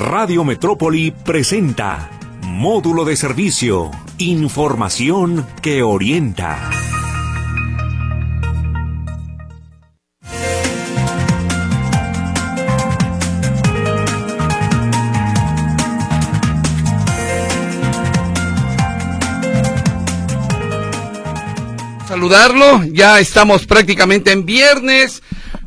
Radio Metrópoli presenta Módulo de Servicio, Información que orienta. saludarlo. Ya estamos prácticamente en viernes.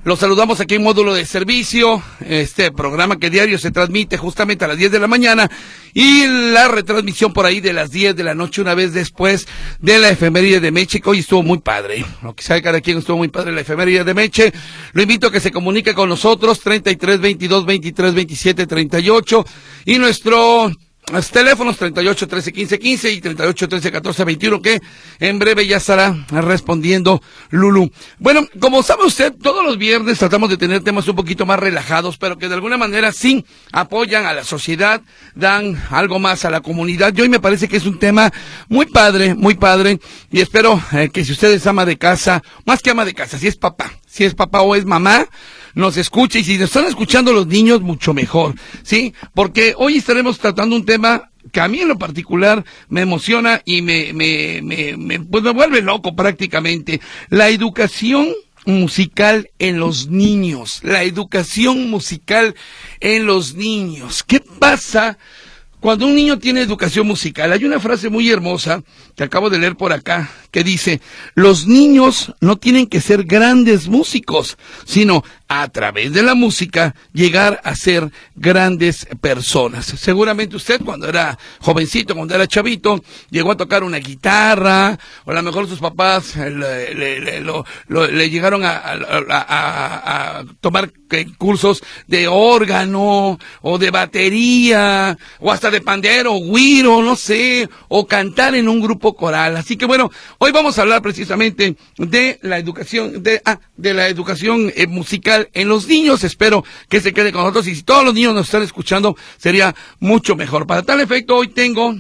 Los saludamos aquí en módulo de servicio, este programa que diario se transmite justamente a las 10 de la mañana y la retransmisión por ahí de las 10 de la noche una vez después de la efeméride de que hoy estuvo muy padre. Lo que sabe cada quien estuvo muy padre la efeméride de Meche. Lo invito a que se comunique con nosotros 33 22 23 27 38 y nuestro los teléfonos 38 13 15 15 y 38 13 14 21 que en breve ya estará respondiendo Lulu. Bueno, como sabe usted, todos los viernes tratamos de tener temas un poquito más relajados, pero que de alguna manera sí apoyan a la sociedad, dan algo más a la comunidad. Y hoy me parece que es un tema muy padre, muy padre y espero eh, que si usted es ama de casa, más que ama de casa, si es papá, si es papá o es mamá, nos escuche y si nos están escuchando los niños, mucho mejor, ¿sí? Porque hoy estaremos tratando un tema que a mí en lo particular me emociona y me, me, me, me, pues me vuelve loco prácticamente. La educación musical en los niños, la educación musical en los niños. ¿Qué pasa cuando un niño tiene educación musical? Hay una frase muy hermosa que acabo de leer por acá que dice, los niños no tienen que ser grandes músicos, sino a través de la música llegar a ser grandes personas. Seguramente usted cuando era jovencito, cuando era chavito, llegó a tocar una guitarra, o a lo mejor sus papás le, llegaron a, tomar cursos de órgano, o de batería, o hasta de pandero, guiro, no sé, o cantar en un grupo coral. Así que bueno, hoy vamos a hablar precisamente de la educación, de, ah, de la educación eh, musical en los niños. Espero que se quede con nosotros y si todos los niños nos están escuchando sería mucho mejor. Para tal efecto, hoy tengo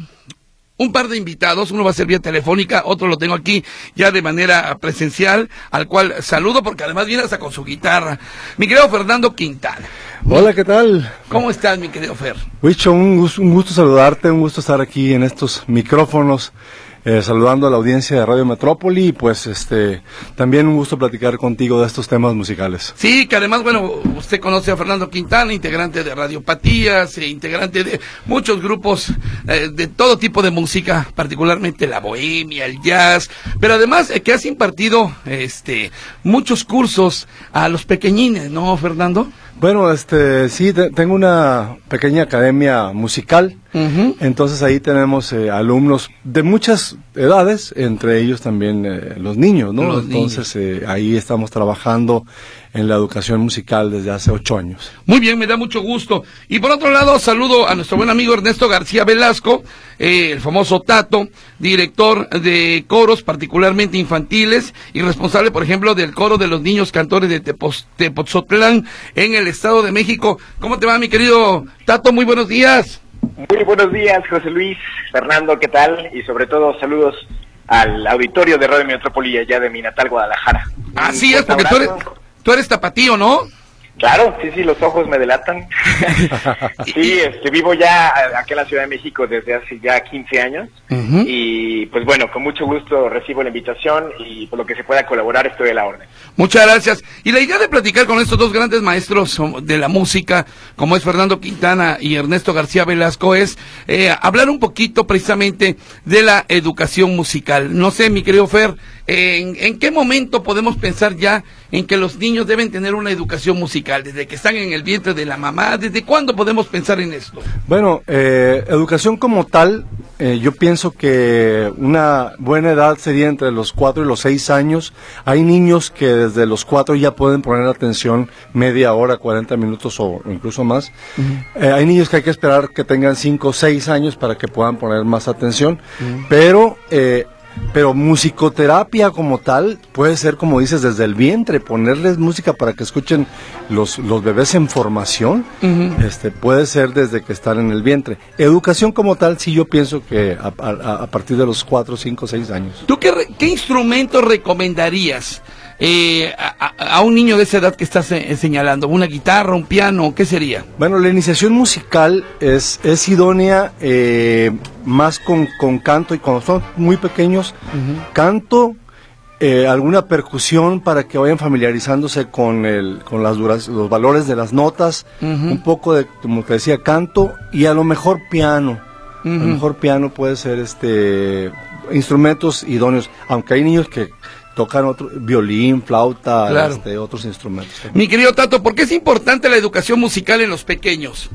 un par de invitados, uno va a ser vía telefónica, otro lo tengo aquí ya de manera presencial, al cual saludo porque además viene hasta con su guitarra. Mi querido Fernando Quintal. Hola, ¿qué tal? ¿Cómo estás, mi querido Fer? Wicho, un gusto saludarte, un gusto estar aquí en estos micrófonos eh, saludando a la audiencia de Radio Metrópoli y pues este también un gusto platicar contigo de estos temas musicales. Sí, que además, bueno, usted conoce a Fernando Quintana, integrante de Radiopatías, e integrante de muchos grupos eh, de todo tipo de música, particularmente la bohemia, el jazz, pero además eh, que has impartido este muchos cursos a los pequeñines, ¿no, Fernando? Bueno, este, sí, tengo una pequeña academia musical, entonces ahí tenemos eh, alumnos de muchas edades, entre ellos también eh, los niños, ¿no? entonces eh, ahí estamos trabajando en la educación musical desde hace ocho años. Muy bien, me da mucho gusto. Y por otro lado, saludo a nuestro buen amigo Ernesto García Velasco, eh, el famoso Tato, director de coros, particularmente infantiles, y responsable, por ejemplo, del coro de los niños cantores de Tepoztlán en el Estado de México. ¿Cómo te va, mi querido Tato? Muy buenos días. Muy buenos días, José Luis, Fernando, ¿qué tal? Y sobre todo, saludos al auditorio de Radio Metrópoli allá de mi natal Guadalajara. Así es, porque tú eres, Tú eres tapatío, ¿no? Claro, sí, sí, los ojos me delatan. sí, este, vivo ya aquí en la Ciudad de México desde hace ya 15 años y pues bueno, con mucho gusto recibo la invitación y por lo que se pueda colaborar estoy a la orden. Muchas gracias. Y la idea de platicar con estos dos grandes maestros de la música, como es Fernando Quintana y Ernesto García Velasco, es eh, hablar un poquito precisamente de la educación musical. No sé, mi querido Fer, ¿En, qué momento podemos pensar ya en que los niños deben tener una educación musical? ¿Desde que están en el vientre de la mamá? ¿Desde cuándo podemos pensar en esto? Bueno, eh, educación como tal, eh, yo pienso que una buena edad sería entre los 4 y los 6 años. Hay niños que desde los 4 ya pueden poner atención media hora, 40 minutos o incluso más. Eh, hay niños que hay que esperar que tengan 5 o 6 años para que puedan poner más atención. Pero pero musicoterapia como tal puede ser, como dices, desde el vientre, ponerles música para que escuchen los, los bebés en formación, este, puede ser desde que están en el vientre. Educación como tal, sí yo pienso que a, partir de los 4, 5, 6 años. ¿Tú qué, qué instrumento recomendarías? Eh, a, un niño de esa edad que estás eh, señalando? ¿Una guitarra, un piano? ¿Qué sería? Bueno, la iniciación musical es, es idónea eh, más con, con, canto y cuando son muy pequeños, canto, alguna percusión para que vayan familiarizándose con, el, con las duras, los valores de las notas, un poco de, como te decía, canto y a lo mejor piano. A lo mejor piano puede ser este instrumentos idóneos, aunque hay niños que tocan otro, violín, flauta, este, otros instrumentos. Mi querido Tato, ¿por qué es importante la educación musical en los pequeños?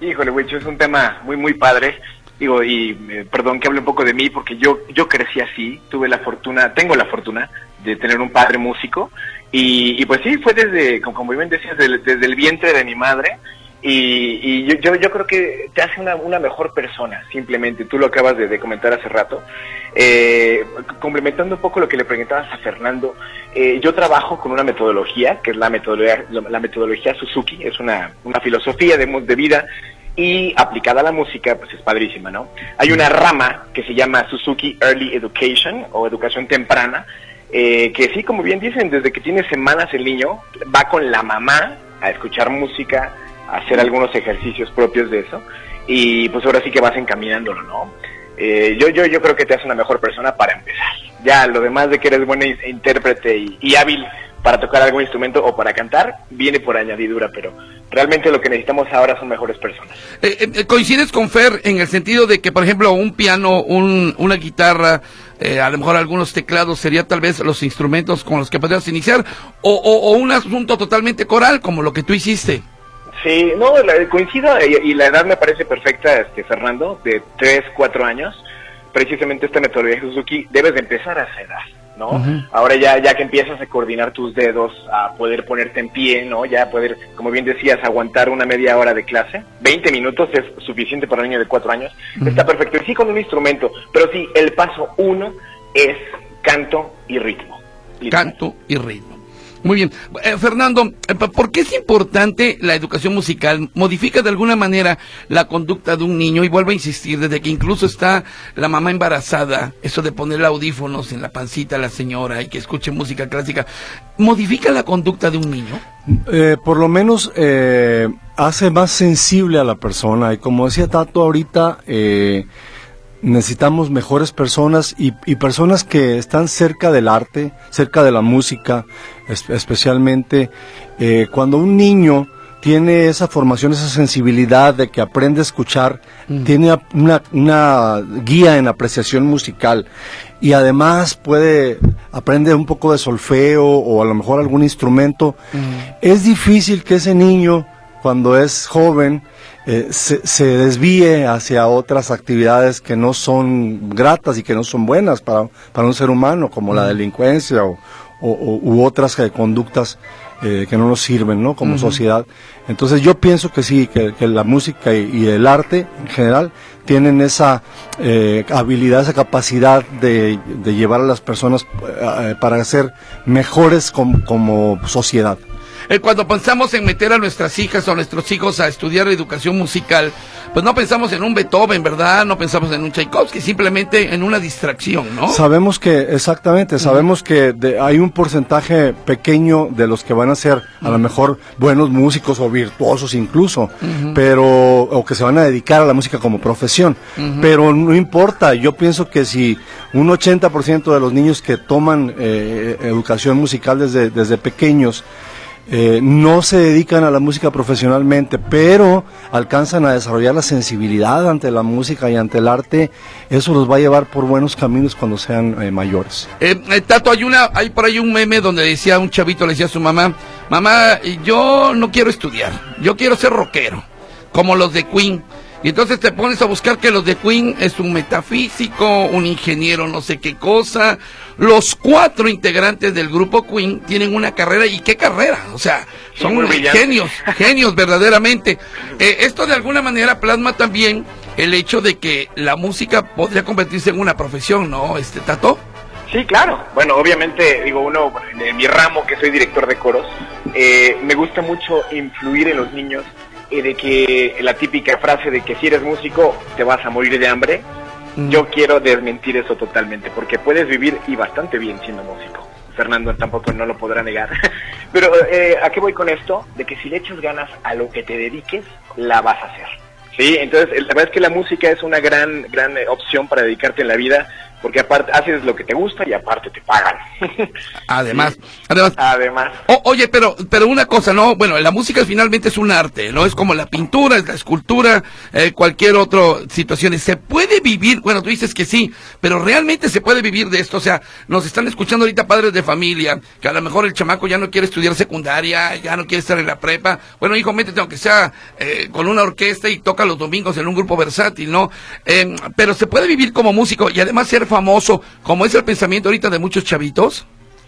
Híjole, Wicho, es un tema muy, muy padre. Digo, y eh, perdón que hable un poco de mí, porque yo, yo crecí así, tuve la fortuna, tengo la fortuna de tener un padre músico, y, pues sí, fue desde, como bien decías, desde el vientre de mi madre, y, yo, yo, yo, creo que te hace una, una, mejor persona, simplemente. Tú lo acabas de, comentar hace rato. Eh, complementando un poco lo que le preguntabas a Fernando, eh, yo trabajo con una metodología, que es la metodología, la metodología Suzuki, es una, una filosofía de, de vida y aplicada a la música, pues es padrísima, ¿no? Hay una rama que se llama Suzuki Early Education o educación temprana, eh, que sí, como bien dicen, desde que tiene semanas el niño va con la mamá a escuchar música, hacer algunos ejercicios propios de eso y pues ahora sí que vas encaminándolo, ¿no? Eh, yo, yo, yo creo que te hace una mejor persona para empezar. Ya lo demás de que eres buena intérprete y, hábil para tocar algún instrumento o para cantar, viene por añadidura, pero realmente lo que necesitamos ahora son mejores personas. Eh, eh, ¿Coincides con Fer en el sentido de que, por ejemplo, un piano, un, una guitarra, a lo mejor algunos teclados serían tal vez los instrumentos con los que podrías iniciar, o, o un asunto totalmente coral como lo que tú hiciste? Sí, no, coincido y, la edad me parece perfecta, este Fernando, de 3, 4 años. Precisamente esta metodología de Suzuki debes de empezar a esa edad, ¿no? Ahora ya ya que empiezas a coordinar tus dedos, a poder ponerte en pie, ¿no? Ya poder, como bien decías, aguantar una media hora de clase, 20 minutos es suficiente para un niño de 4 años, está perfecto. Y sí con un instrumento, pero sí, el paso uno es canto y ritmo. Canto y ritmo. Muy bien. Eh, Fernando, eh, ¿por qué es importante la educación musical? ¿Modifica de alguna manera la conducta de un niño? Y vuelvo a insistir, desde que incluso está la mamá embarazada, eso de poner audífonos en la pancita a la señora y que escuche música clásica, ¿modifica la conducta de un niño? Eh, por lo menos hace más sensible a la persona. Y como decía Tato ahorita, necesitamos mejores personas y, personas que están cerca del arte, cerca de la música, especialmente eh, cuando un niño tiene esa formación, esa sensibilidad de que aprende a escuchar, mm. tiene una, una, guía en apreciación musical y además puede aprender un poco de solfeo o a lo mejor algún instrumento, mm. es difícil que ese niño cuando es joven eh, se, se, desvíe hacia otras actividades que no son gratas y que no son buenas para, para un ser humano, como la delincuencia o, u otras eh, conductas eh, que no nos sirven ¿no? como sociedad. Entonces yo pienso que sí, que, la música y, el arte en general tienen esa habilidad, esa capacidad de, de, llevar a las personas para ser mejores como sociedad. Eh, cuando pensamos en meter a nuestras hijas o a nuestros hijos a estudiar educación musical, pues no pensamos en un Beethoven, ¿verdad? No pensamos en un Tchaikovsky, simplemente en una distracción, ¿no? Sabemos que, exactamente, sabemos que hay un porcentaje pequeño de los que van a ser a lo mejor buenos músicos o virtuosos incluso, pero, o que se van a dedicar a la música como profesión, pero no importa, yo pienso que si un 80% de los niños que toman eh, educación musical desde, desde pequeños, eh, no se dedican a la música profesionalmente, pero alcanzan a desarrollar la sensibilidad ante la música y ante el arte, eso los va a llevar por buenos caminos cuando sean eh, mayores. Eh, Tato, hay una, hay por ahí un meme donde decía un chavito le decía a su mamá, mamá, yo no quiero estudiar, yo quiero ser rockero, como los de Queen. Y entonces te pones a buscar que los de Queen es un metafísico, un ingeniero no sé qué cosa. Los cuatro integrantes del grupo Queen tienen una carrera y qué carrera, o sea, son genios, genios verdaderamente. Eh, esto de alguna manera plasma también el hecho de que la música podría convertirse en una profesión, ¿no? Este Tato. Sí, claro. Bueno, obviamente, digo, uno, en mi ramo, que soy director de coros, eh, me gusta mucho influir en los niños de que la típica frase de que si eres músico te vas a morir de hambre, mm. yo quiero desmentir eso totalmente, porque puedes vivir y bastante bien siendo músico. Fernando tampoco no lo podrá negar. Pero eh, ¿a qué voy con esto? De que si le echas ganas a lo que te dediques, la vas a hacer. Sí, entonces la verdad es que la música es una gran, gran eh, opción para dedicarte en la vida porque aparte haces lo que te gusta y aparte te pagan. además, además. Además. oye, pero pero una cosa, no, bueno, la música finalmente es un arte, no es como la pintura, es la escultura, eh, cualquier otra situación. Se puede vivir, bueno, tú dices que sí, pero realmente se puede vivir de esto, o sea, nos están escuchando ahorita padres de familia, que a lo mejor el chamaco ya no quiere estudiar secundaria, ya no quiere estar en la prepa. Bueno, hijo, métete aunque sea eh, con una orquesta y toca los domingos en un grupo versátil, ¿no? Eh, pero se puede vivir como músico y además ser famoso, como es el pensamiento ahorita de muchos chavitos?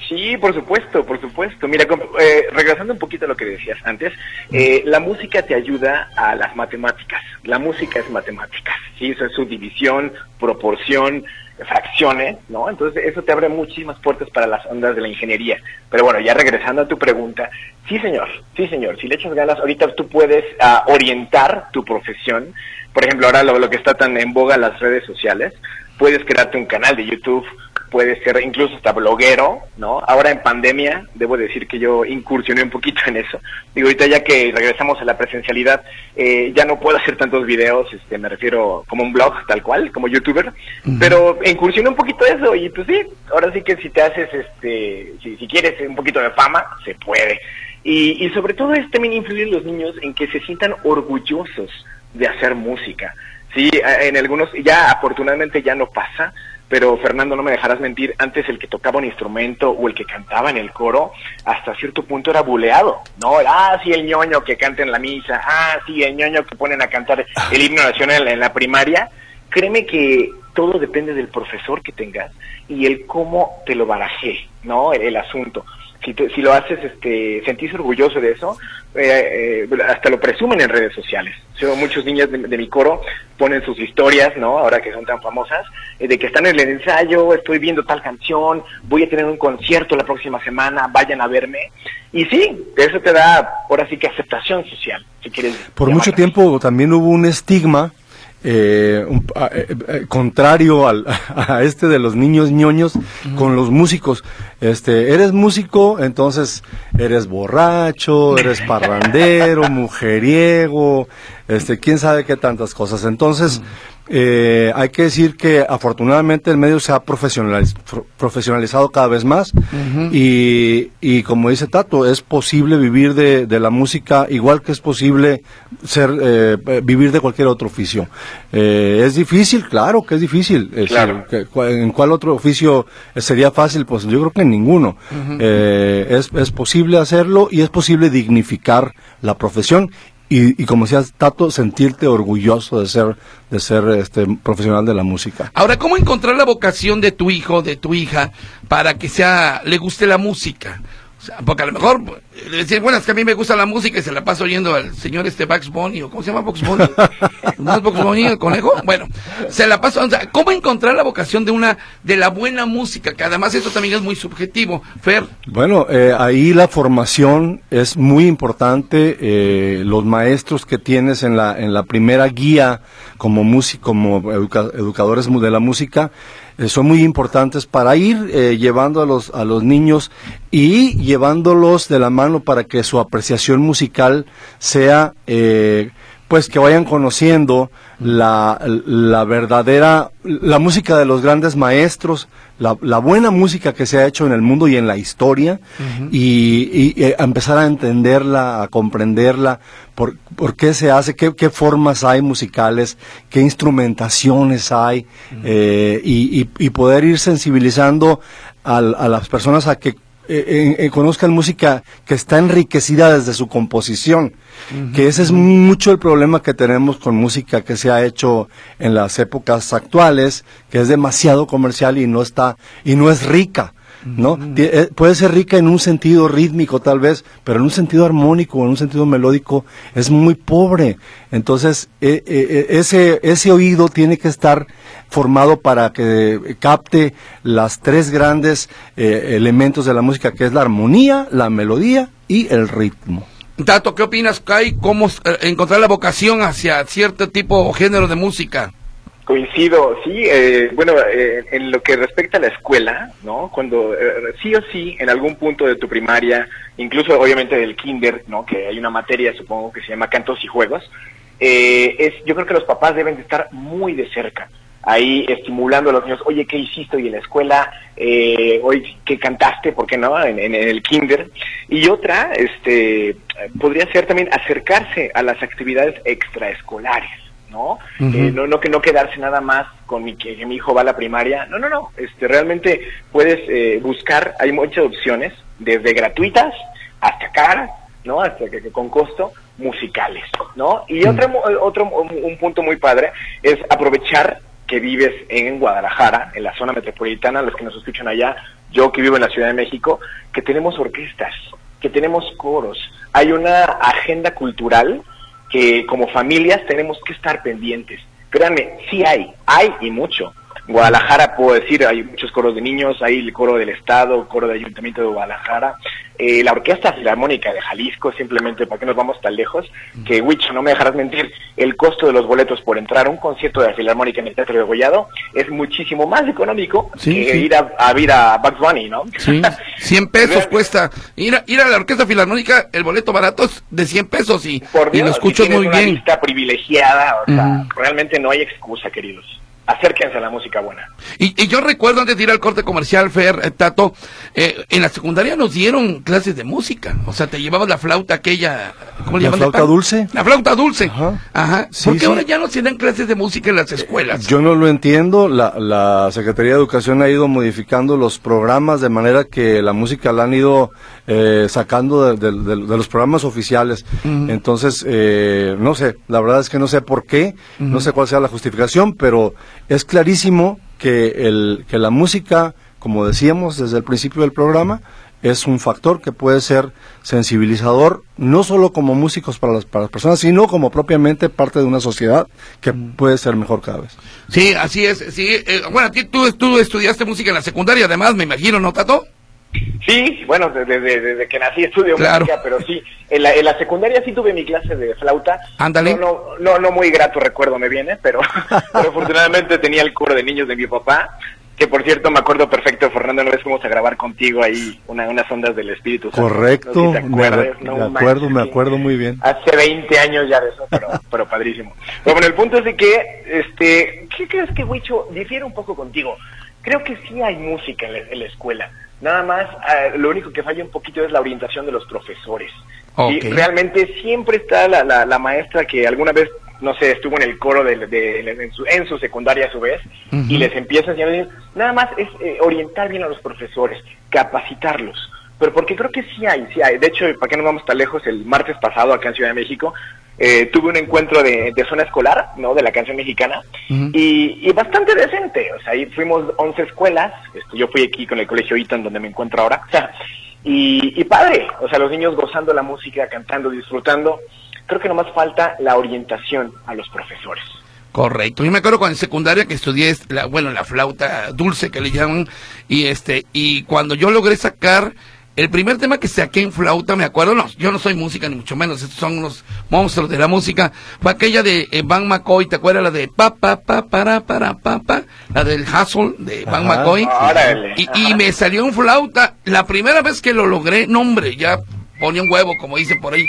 Sí, por supuesto, por supuesto. Mira, eh, regresando un poquito a lo que decías antes, eh, la música te ayuda a las matemáticas. La música es matemáticas, ¿sí? Eso es subdivisión, proporción, fracciones, ¿no? Entonces eso te abre muchísimas puertas para las ondas de la ingeniería. Pero bueno, ya regresando a tu pregunta, sí señor, sí señor, si le echas ganas, ahorita tú puedes uh, orientar tu profesión. Por ejemplo, ahora lo, lo que está tan en boga las redes sociales, puedes crearte un canal de YouTube, puedes ser incluso hasta bloguero, ¿no? Ahora en pandemia, debo decir que yo incursioné un poquito en eso. Digo, ahorita ya que regresamos a la presencialidad, eh, ya no puedo hacer tantos videos, este, me refiero como un blog, tal cual, como youtuber, pero incursioné un poquito eso y pues sí, ahora sí que si te haces, este, si, si quieres un poquito de fama, se puede. Y, y sobre todo es también influir en los niños en que se sientan orgullosos de hacer música. Sí, en algunos, ya afortunadamente ya no pasa, pero Fernando, no me dejarás mentir, antes el que tocaba un instrumento o el que cantaba en el coro, hasta cierto punto era buleado, ¿no? Ah, sí, el ñoño que canta en la misa, ah, sí, el ñoño que ponen a cantar el himno nacional en la primaria. Créeme que todo depende del profesor que tengas y el cómo te lo baraje, ¿no? El, el asunto si, te, si lo haces este, sentirse orgulloso de eso, eh, eh, hasta lo presumen en redes sociales. Yo, muchos niños de, de, mi coro ponen sus historias, ¿no? Ahora que son tan famosas, eh, de que están en el ensayo, estoy viendo tal canción, voy a tener un concierto la próxima semana, vayan a verme. Y sí, eso te da, ahora sí que aceptación social, si quieres. Por mucho tiempo también hubo un estigma eh, un, a, eh, contrario al, a este de los niños ñoños con los músicos. Este, eres músico, entonces eres borracho, eres parrandero, mujeriego, este, quién sabe qué tantas cosas. Entonces. Eh, hay que decir que afortunadamente el medio se ha profesionaliz profesionalizado cada vez más uh -huh. y, y, como dice Tato, es posible vivir de, de, la música igual que es posible ser eh, vivir de cualquier otro oficio. Eh, es difícil, claro que es difícil. Claro. Es decir, ¿En cuál otro oficio sería fácil? Pues yo creo que en ninguno. Uh -huh. es, es posible hacerlo y es posible dignificar la profesión y, y, como decías, Tato, sentirte orgulloso de ser, de ser este profesional de la música. Ahora, ¿cómo encontrar la vocación de tu hijo, de tu hija, para que sea, le guste la música? O sea, porque a lo mejor le decían, bueno, es que a mí me gusta la música y se la paso oyendo al señor este Bugs Bunny, o ¿cómo se llama Bugs Bunny? ¿No es Bugs Bunny el conejo? Bueno, se la paso, o sea, ¿cómo encontrar la vocación de una, de la buena música? Que además eso también es muy subjetivo, Fer. Bueno, eh, ahí la formación es muy importante, eh, los maestros que tienes en la, en la primera guía como músico, como educa, educadores de la música, eh, son muy importantes para ir eh, llevando a los, a los niños y llevándolos de la mano para que su apreciación musical sea, eh, pues que vayan conociendo la, la verdadera, la música de los grandes maestros, la, la, buena música que se ha hecho en el mundo y en la historia, uh -huh. y, y, y, empezar a entenderla, a comprenderla, por, por qué se hace, qué, qué, formas hay musicales, qué instrumentaciones hay, uh -huh. eh, y, y, poder ir sensibilizando a, a las personas a que eh, eh, conozcan música que está enriquecida desde su composición, uh -huh. que ese es mucho el problema que tenemos con música que se ha hecho en las épocas actuales, que es demasiado comercial y no está y no es rica. ¿No? -huh. Puede ser rica en un sentido rítmico tal vez, pero en un sentido armónico, en un sentido melódico, es muy pobre. Entonces, eh, eh, ese, ese oído tiene que estar formado para que capte las tres grandes eh, elementos de la música, que es la armonía, la melodía y el ritmo. Tato, ¿qué opinas, Kai? ¿Cómo encontrar la vocación hacia cierto tipo o género de música? Coincido, sí. Eh, bueno, eh, en lo que respecta a la escuela, ¿no? Cuando eh, sí o sí, en algún punto de tu primaria, incluso obviamente del kinder, ¿no? Que hay una materia, supongo que se llama cantos y juegos. es, yo creo que los papás deben de estar muy de cerca, ahí estimulando a los niños. Oye, ¿qué hiciste hoy en la escuela? hoy qué cantaste, ¿por qué no? En, en, el kinder. Y otra, este, podría ser también acercarse a las actividades extraescolares. ¿No? Eh, no, no que no quedarse nada más con mi, que, mi hijo va a la primaria. No, no, no. Este, realmente puedes eh, buscar, hay muchas opciones, desde gratuitas hasta caras, ¿no? Hasta que, con costo, musicales, ¿no? Y otro, otro un punto muy padre es aprovechar que vives en Guadalajara, en la zona metropolitana, los que nos escuchan allá, yo que vivo en la Ciudad de México, que tenemos orquestas, que tenemos coros, hay una agenda cultural que como familias tenemos que estar pendientes. Créanme, sí hay, hay y mucho. Guadalajara, puedo decir, hay muchos coros de niños, hay el coro del Estado, coro del Ayuntamiento de Guadalajara, eh, la Orquesta Filarmónica de Jalisco, simplemente para que nos vamos tan lejos, que Wicho, no me dejarás mentir, el costo de los boletos por entrar a un concierto de la Filarmónica en el Teatro de Gollado es muchísimo más económico que ir a, a, ver a Bugs Bunny, ¿no? Sí, 100 pesos cuesta. Ir a, ir a la Orquesta Filarmónica, el boleto barato es de 100 pesos y, y lo escucho muy una bien. Lista privilegiada, o sea, realmente no hay excusa, queridos acérquense a la música buena. Y, yo recuerdo antes de ir al corte comercial, Fer, eh, Tato, eh, en la secundaria nos dieron clases de música. O sea, te llevabas la flauta aquella. ¿Cómo le ¿La flauta dulce? La flauta dulce. Ajá. Ajá. ¿Por qué ahora ya no se dan clases de música en las escuelas? Yo no lo entiendo. La, la Secretaría de Educación ha ido modificando los programas de manera que la música la han ido eh, sacando de, los programas oficiales. Entonces, no sé, la verdad es que no sé por qué, no sé cuál sea la justificación, pero es clarísimo que, el, que la música, como decíamos desde el principio del programa, es un factor que puede ser sensibilizador, no solo como músicos para las, para las personas, sino como propiamente parte de una sociedad que puede ser mejor cada vez. Sí, así es. Sí, eh, bueno, tú, tú estudiaste música en la secundaria, además, me imagino, ¿no, Tato? Sí, bueno, desde, desde, que nací estudio música, pero sí, en la, en la, secundaria sí tuve mi clase de flauta. Ándale. No, no, no, muy grato recuerdo me viene, pero, pero afortunadamente tenía el coro de niños de mi papá, que por cierto me acuerdo perfecto, Fernando, una vez fuimos a grabar contigo ahí una, unas ondas del espíritu. Correcto, me, acuerdo, me acuerdo muy bien. Hace 20 años ya de eso, pero, pero padrísimo. Pero bueno, el punto es de que, este, ¿qué crees que Huicho difiere un poco contigo? Creo que sí hay música en la escuela Nada más, eh, lo único que falla un poquito es la orientación de los profesores. Y realmente siempre está la, la, maestra que alguna vez, no sé, estuvo en el coro de, en, su, en, su, secundaria a su vez, y les empieza a enseñar, nada más es eh, orientar bien a los profesores, capacitarlos pero porque creo que sí hay, sí hay. De hecho, para que no vamos tan lejos, el martes pasado acá en Ciudad de México eh, tuve un encuentro de, zona escolar, ¿no? De la canción mexicana y, bastante decente. O sea, ahí fuimos 11 escuelas. Este, yo fui aquí con el colegio Eton, donde me encuentro ahora. y, y padre, o sea, los niños gozando la música, cantando, disfrutando. Creo que nomás falta la orientación a los profesores. Correcto. Yo me acuerdo cuando en secundaria que estudié, la, bueno, la flauta dulce que le llaman, y este, y cuando yo logré sacar el primer tema que saqué en flauta, me acuerdo, no, yo no soy música ni mucho menos, estos son unos monstruos de la música, fue aquella de eh, Van McCoy, ¿te acuerdas? La de pa pa pa para para pa pa, la del Hustle de Van McCoy. Y, y, me salió en flauta, la primera vez que lo logré, no hombre, ya ponía un huevo, como dice por ahí.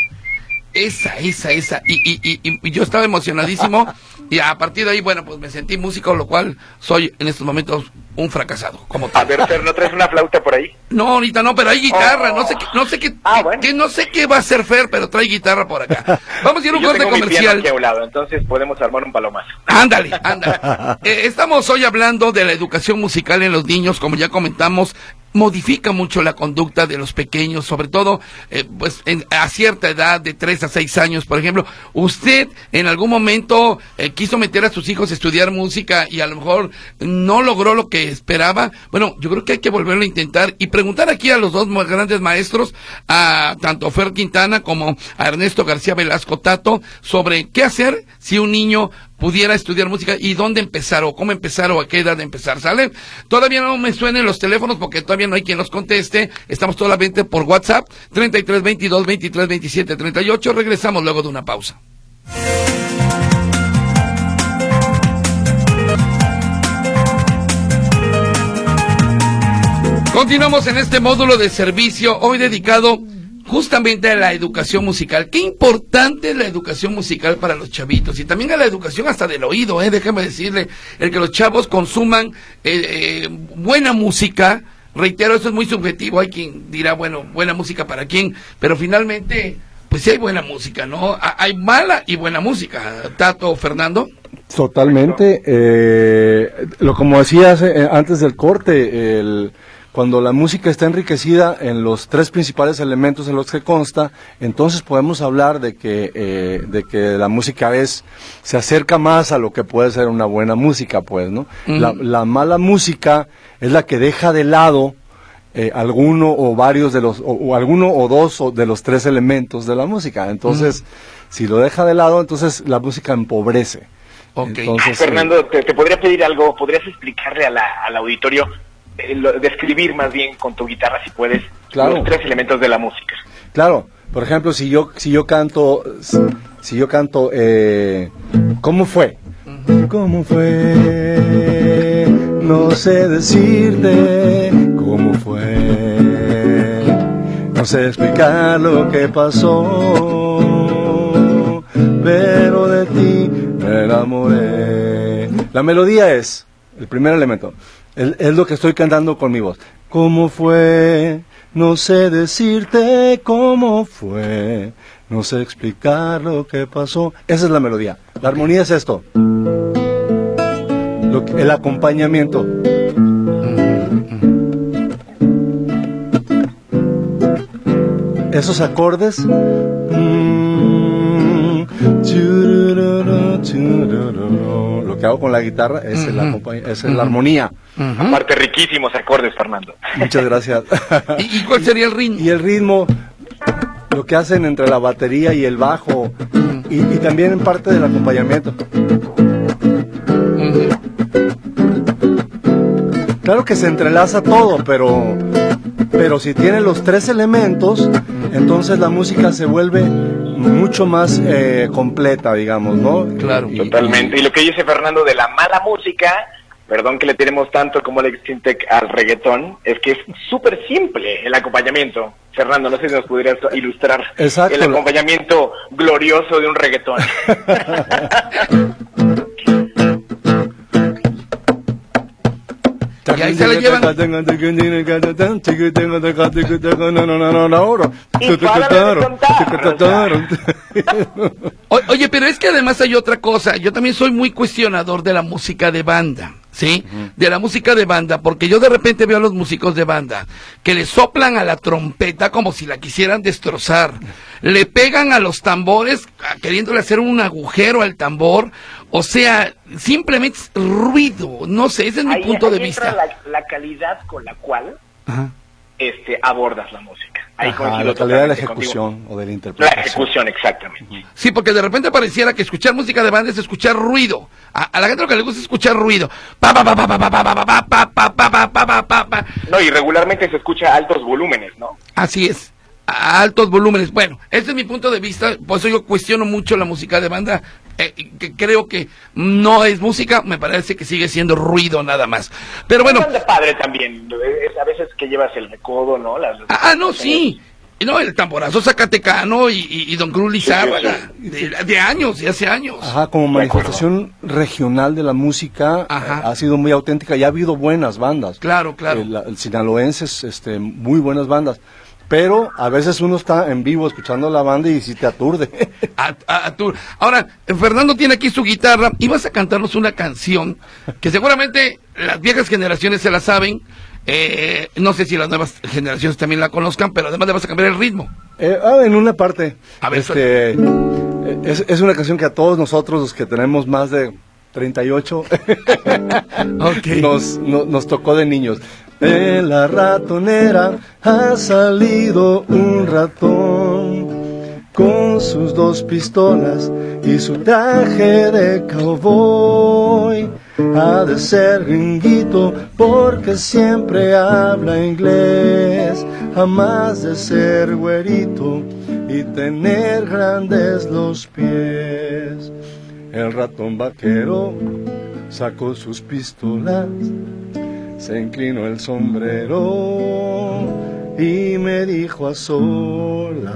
Esa, esa, esa. Y, y, y, y, yo estaba emocionadísimo y a partir de ahí, bueno, pues me sentí músico, lo cual soy en estos momentos un fracasado. Como A ver, ¿no traes una flauta por ahí? No, ahorita no, pero hay guitarra. No sé qué, no sé qué, ah, que, no sé qué va a hacer Fer, pero trae guitarra por acá. Vamos a ir a un corte comercial. aquí a un lado, entonces podemos armar un palomazo. Ándale, ándale. Eh, estamos hoy hablando de la educación musical en los niños, como ya comentamos modifica mucho la conducta de los pequeños, sobre todo eh, pues en, a cierta edad de 3 a 6 años, por ejemplo. Usted en algún momento eh, quiso meter a sus hijos a estudiar música y a lo mejor no logró lo que esperaba. Bueno, yo creo que hay que volverlo a intentar y preguntar aquí a los dos más grandes maestros, a tanto Fer Quintana como a Ernesto García Velasco Tato, sobre qué hacer si un niño pudiera estudiar música y dónde empezar o cómo empezar o a qué edad empezar, ¿sale? Todavía no me suenen los teléfonos porque todavía no hay quien los conteste. Estamos solamente por WhatsApp 33 22 23 27 38. Regresamos luego de una pausa. Continuamos en este módulo de servicio hoy dedicado justamente a la educación musical. Qué importante es la educación musical para los chavitos y también a la educación hasta del oído, ¿eh? déjeme decirle, el que los chavos consuman eh, eh, buena música. Reitero, eso es muy subjetivo, hay quien dirá, bueno, buena música para quién, pero finalmente, pues sí hay buena música, ¿no? Hay mala y buena música. Tato, Fernando. Totalmente. Eh, lo como decías eh, antes del corte, el cuando la música está enriquecida en los tres principales elementos en los que consta, entonces podemos hablar de que, eh, de que la música es, se acerca más a lo que puede ser una buena música, pues, ¿no? la, mala música es la que deja de lado eh, alguno o varios de los, o, alguno o dos de los tres elementos de la música. Entonces, si lo deja de lado, entonces la música empobrece. Entonces, Fernando, te, podría pedir algo, ¿podrías explicarle al auditorio eh, describir más bien con tu guitarra, si puedes, los tres elementos de la música. Claro, por ejemplo, si yo, si yo canto, si yo canto, eh, ¿cómo fue? ¿Cómo fue? No sé decirte cómo fue. No sé explicar lo que pasó, pero de ti me enamoré. La melodía es el primer elemento. Es, lo que estoy cantando con mi voz. ¿Cómo fue? No sé decirte cómo fue. No sé explicar lo que pasó. Esa es la melodía. La armonía es esto. el acompañamiento. Esos acordes. Lo que hago con la guitarra es, la, armonía. Aparte, riquísimos acordes, Fernando. Muchas gracias. ¿Y, cuál sería el ritmo? Y el ritmo, lo que hacen entre la batería y el bajo, y, también en parte del acompañamiento. Claro que se entrelaza todo, pero, pero si tiene los tres elementos, entonces la música se vuelve mucho más eh, completa, digamos, ¿no? Claro. Totalmente. Y lo que dice Fernando de la mala música, perdón que le tenemos tanto como el Extintec al reggaetón, es que es súper simple el acompañamiento. Fernando, no sé si nos pudieras ilustrar el acompañamiento glorioso de un reggaetón. Y ahí se la llevan. Oye, pero es que además hay otra cosa. Yo también soy muy cuestionador de la música de banda. ¿Sí? De la música de banda, porque yo de repente veo a los músicos de banda que le soplan a la trompeta como si la quisieran destrozar, le pegan a los tambores queriéndole hacer un agujero al tambor, o sea, simplemente ruido, no sé, ese es mi punto de vista. La, la calidad con la cual este abordas la música. La calidad de la ejecución o de la interpretación. La ejecución, exactamente. Sí, porque de repente pareciera que escuchar música de banda es escuchar ruido. A, la gente lo que le gusta es escuchar ruido. No, y regularmente se escucha altos volúmenes, ¿no? Así es a altos volúmenes. Bueno, este es mi punto de vista, por eso yo cuestiono mucho la música de banda, eh, que creo que no es música, me parece que sigue siendo ruido nada más. Pero bueno. de padre también, a veces que llevas el recodo, ¿no? ah, no, sí. No, el tamborazo zacatecano y, Don Cruz Lizárraga, de, años, de hace años. Ajá, como manifestación regional de la música, ha sido muy auténtica y ha habido buenas bandas. Claro, claro. El, el sinaloenses, este, muy buenas bandas pero a veces uno está en vivo escuchando la banda y si te aturde. Ahora, Fernando tiene aquí su guitarra y vas a cantarnos una canción que seguramente las viejas generaciones se la saben. Eh, no sé si las nuevas generaciones también la conozcan, pero además le vas a cambiar el ritmo. Eh, ah, en una parte. A ver, este, es, es una canción que a todos nosotros, los que tenemos más de 38, okay. nos, nos tocó de niños. De la ratonera ha salido un ratón con sus dos pistolas y su traje de cowboy. Ha de ser gringuito porque siempre habla inglés, jamás de ser güerito y tener grandes los pies. El ratón vaquero sacó sus pistolas se inclinó el sombrero y me dijo a solas,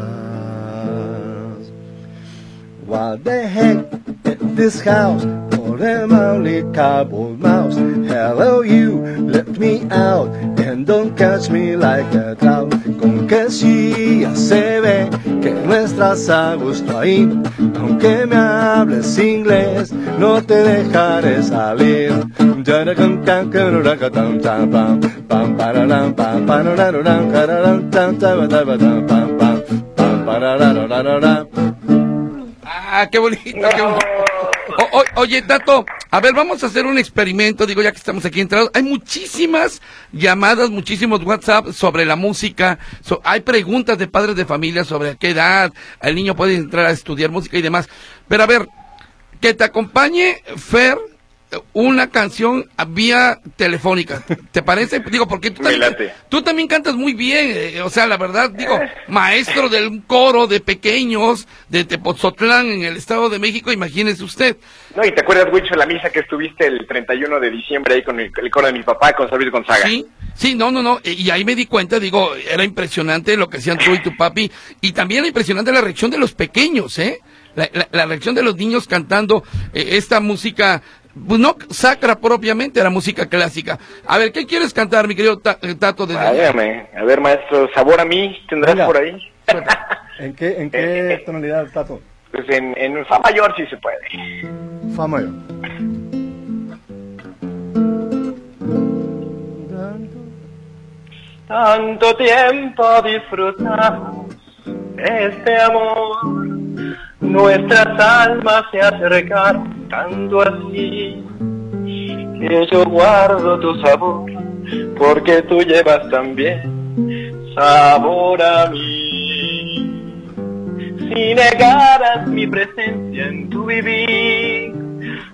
What the heck is this house? Them only cardboard mouse. Hello you, let me out and don't catch me like a trout. Con que si ya se ve que no estás a gusto ahí, aunque me hables inglés, no te dejaré salir. Ah, qué bonito. qué bonito. O- oye, Tato, a ver, vamos a hacer un experimento, digo, ya que estamos aquí entrados. Hay muchísimas llamadas, muchísimos WhatsApp sobre la música. so- hay preguntas de padres de familia sobre a qué edad el niño puede entrar a estudiar música y demás. Pero a ver, que te acompañe Fer una canción vía telefónica. ¿Te parece? Digo, porque tú también, tú también cantas muy bien. eh, o sea, la verdad, digo, maestro del coro de pequeños de Tepozotlán en el Estado de México, imagínese usted. No, y te acuerdas, Wicho, la misa que estuviste el 31 de diciembre ahí con el, el coro de mi papá, con Luis Gonzaga. Sí, sí, no, no, no. Y ahí me di cuenta, digo, era impresionante lo que hacían tú y tu papi. Y también era impresionante la reacción de los pequeños, ¿eh? La, la- la reacción de los niños cantando eh, esta música, pues no sacra propiamente, era música clásica. A ver, ¿qué quieres cantar, mi querido eh, Tato? Desde Váyame. A ver, maestro, sabor a mí, ¿tendrás Venga. por ahí? ¿En qué, en qué tonalidad, Tato? Pues en, en Fa mayor sí se puede. Fa mayor. Tanto tiempo disfrutamos este amor, nuestras almas se acercaron tanto así, que yo guardo tu sabor, porque tú llevas también sabor a mí. Si negaras mi presencia en tu vivir,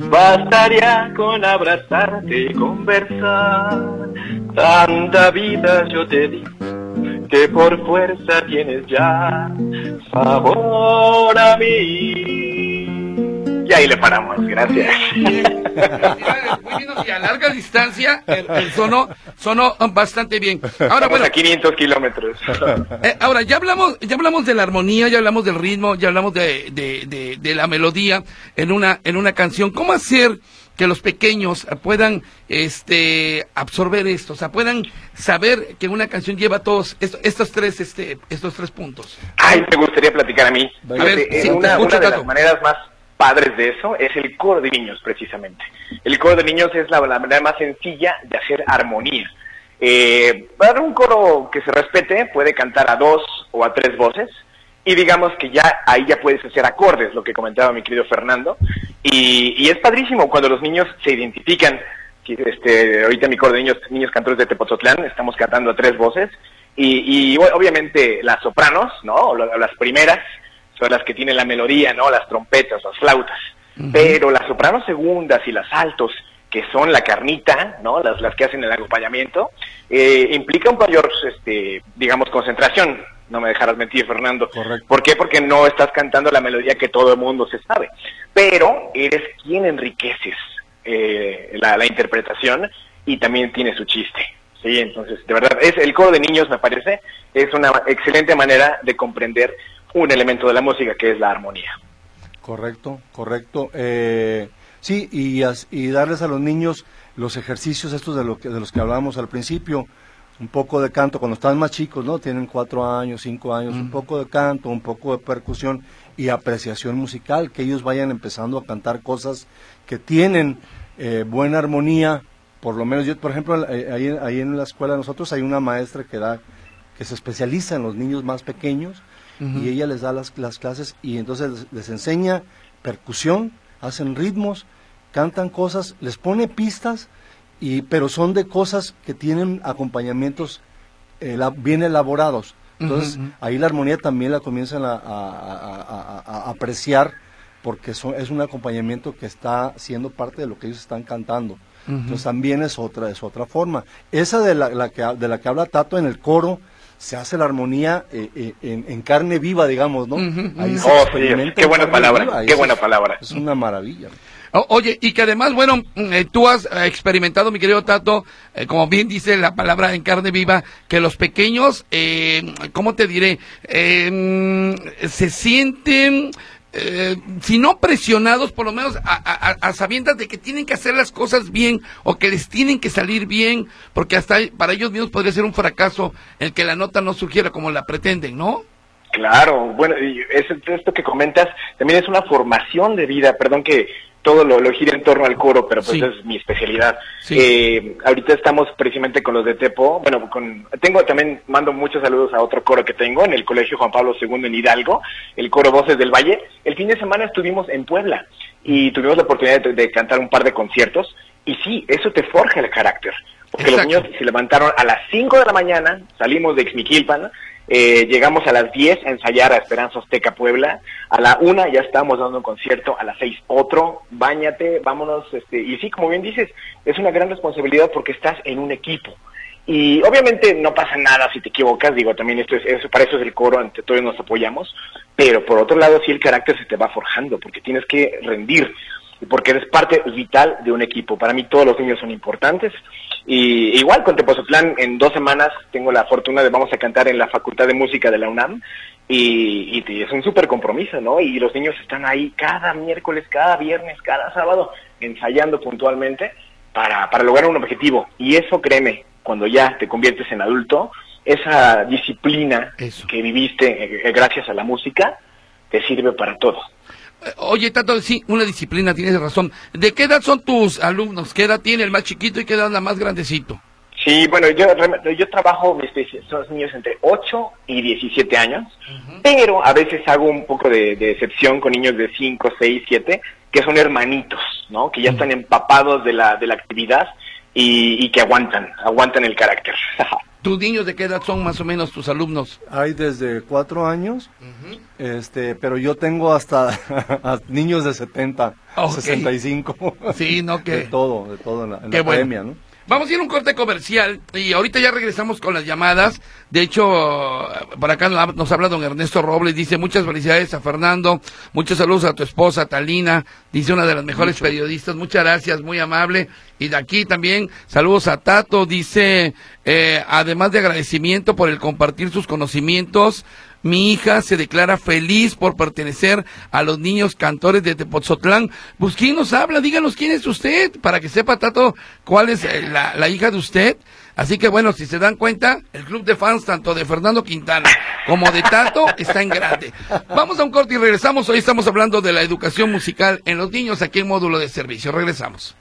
bastaría con abrazarte y conversar. Tanta vida yo te di, que por fuerza tienes ya sabor a mí. Y ahí le paramos, gracias. Muy bien, y a larga distancia el, el sonó, sonó bastante bien. Ahora, Estamos bueno, a 500 kilómetros. Eh, ahora, ya hablamos, ya hablamos de la armonía, ya hablamos del ritmo, ya hablamos de, de, de, de la melodía en una, en una canción. ¿Cómo hacer que los pequeños puedan este, absorber esto? O sea, puedan saber que una canción lleva todos esto- estos tres, este, estos tres puntos. Ay, me gustaría platicar a mí. A ver, Fíjate, sí, eh, una, escucho, una de Tato. las maneras más padres de eso es el coro de niños, precisamente. El coro de niños es la, la manera más sencilla de hacer armonía. Eh, para un coro que se respete, puede cantar a dos o a tres voces, y digamos que ya ahí ya puedes hacer acordes, lo que comentaba mi querido Fernando, y, y es padrísimo cuando los niños se identifican, este, ahorita mi coro de niños, niños cantores de Tepozotlán, estamos cantando a tres voces, y, y obviamente las sopranos, ¿no? O las primeras, son las que tienen la melodía, ¿no? Las trompetas, las flautas. Pero las sopranos segundas y las altos, que son la carnita, ¿no? Las, las que hacen el acompañamiento, eh, implica un mayor, este, digamos, concentración. No me dejarás mentir, Fernando. Correcto. ¿Por qué? Porque no estás cantando la melodía que todo el mundo se sabe. Pero eres quien enriqueces eh, la, la interpretación y también tiene su chiste. Sí, entonces, de verdad, es el coro de niños, me parece, es una excelente manera de comprender un elemento de la música que es la armonía. Correcto, correcto. Eh, sí, y, y darles a los niños los ejercicios estos de, lo que, de los que hablábamos al principio, un poco de canto, cuando están más chicos, ¿no? Tienen cuatro años, cinco años, un poco de canto, un poco de percusión y apreciación musical, que ellos vayan empezando a cantar cosas que tienen eh, buena armonía, por lo menos yo, por ejemplo, eh, ahí, ahí en la escuela de nosotros hay una maestra que da, que se especializa en los niños más pequeños, y ella les da las, las clases y entonces les, les enseña percusión, hacen ritmos, cantan cosas, les pone pistas, y, pero son de cosas que tienen acompañamientos eh, la- bien elaborados. Entonces ahí la armonía también la comienzan a, a- a- a- a- a apreciar porque son- es un acompañamiento que está siendo parte de lo que ellos están cantando. Entonces también es otra, es otra forma. Esa de la, la que, de la que habla Tato en el coro, se hace la armonía eh, eh, en, carne viva, digamos, ¿no? Ahí oh, qué buena palabra, qué buena palabra. Es una maravilla. Oye, y que además, bueno, mm, eh, tú has experimentado, mi querido Tato, como bien dice la palabra en carne viva, que los pequeños, ¿cómo te diré? Mm, se sienten eh, si no presionados, por lo menos a, sabiendas de que tienen que hacer las cosas bien o que les tienen que salir bien, porque hasta para ellos mismos podría ser un fracaso el que la nota no surgiera como la pretenden, ¿no? Claro, bueno, esto que comentas también es una formación de vida, perdón que todo lo, lo gira en torno al coro, pero pues es mi especialidad. Eh, ahorita estamos precisamente con los de Tepo, bueno, con, tengo también, mando muchos saludos a otro coro que tengo en el Colegio Juan Pablo II en Hidalgo, el coro Voces del Valle. El fin de semana estuvimos en Puebla y tuvimos la oportunidad de, cantar un par de conciertos y sí, eso te forja el carácter. Porque los niños se levantaron a las 5 de la mañana, salimos de Xmiquilpan, eh, llegamos a las 10 a ensayar a Esperanza Azteca Puebla. A la una ya estábamos dando un concierto, a las 6 otro. Báñate, vámonos. Este, y sí, como bien dices, es una gran responsabilidad porque estás en un equipo. Y obviamente no pasa nada si te equivocas, digo, también esto es, para eso es el coro, ante todos nos apoyamos, pero por otro lado sí el carácter se te va forjando, porque tienes que rendir, porque eres parte vital de un equipo. Para mí todos los niños son importantes, y igual con Tepozotlán, en dos semanas tengo la fortuna de vamos a cantar en la Facultad de Música de la UNAM y, es un súper compromiso, ¿no? Y los niños están ahí cada miércoles, cada viernes, cada sábado ensayando puntualmente para, para lograr un objetivo. Y eso, créeme, cuando ya te conviertes en adulto, esa disciplina que viviste eh, gracias a la música te sirve para todo. Oye, Tato, sí, una disciplina, tienes razón. ¿De qué edad son tus alumnos? ¿Qué edad tiene el más chiquito y qué edad la más grandecito? Sí, bueno, yo, yo trabajo, son niños entre 8 y 17 años, pero a veces hago un poco de, excepción con niños de 5, 6, 7, que son hermanitos, ¿no? Que ya están empapados de la, de la actividad y, y que aguantan, aguantan el carácter. ¿Tus niños de qué edad son más o menos tus alumnos? Hay desde cuatro años, este, pero yo tengo hasta niños de 70, 65. Sí, no que... De todo, de todo en la, academia, ¿no? Vamos a ir a un corte comercial y ahorita ya regresamos con las llamadas. De hecho, por acá nos habla don Ernesto Robles, dice muchas felicidades a Fernando, muchos saludos a tu esposa Talina, dice una de las mejores periodistas, muchas gracias, muy amable. Y de aquí también saludos a Tato, dice, eh, además de agradecimiento por el compartir sus conocimientos, mi hija se declara feliz por pertenecer a los niños cantores de Tepoztlán. Pues, ¿quién nos habla? Díganos quién es usted, para que sepa, Tato, cuál es eh, la, hija de usted. Así que bueno, si se dan cuenta, el club de fans tanto de Fernando Quintana como de Tato está en grande. Vamos a un corte y regresamos. Hoy estamos hablando de la educación musical en los niños aquí en módulo de servicio. Regresamos.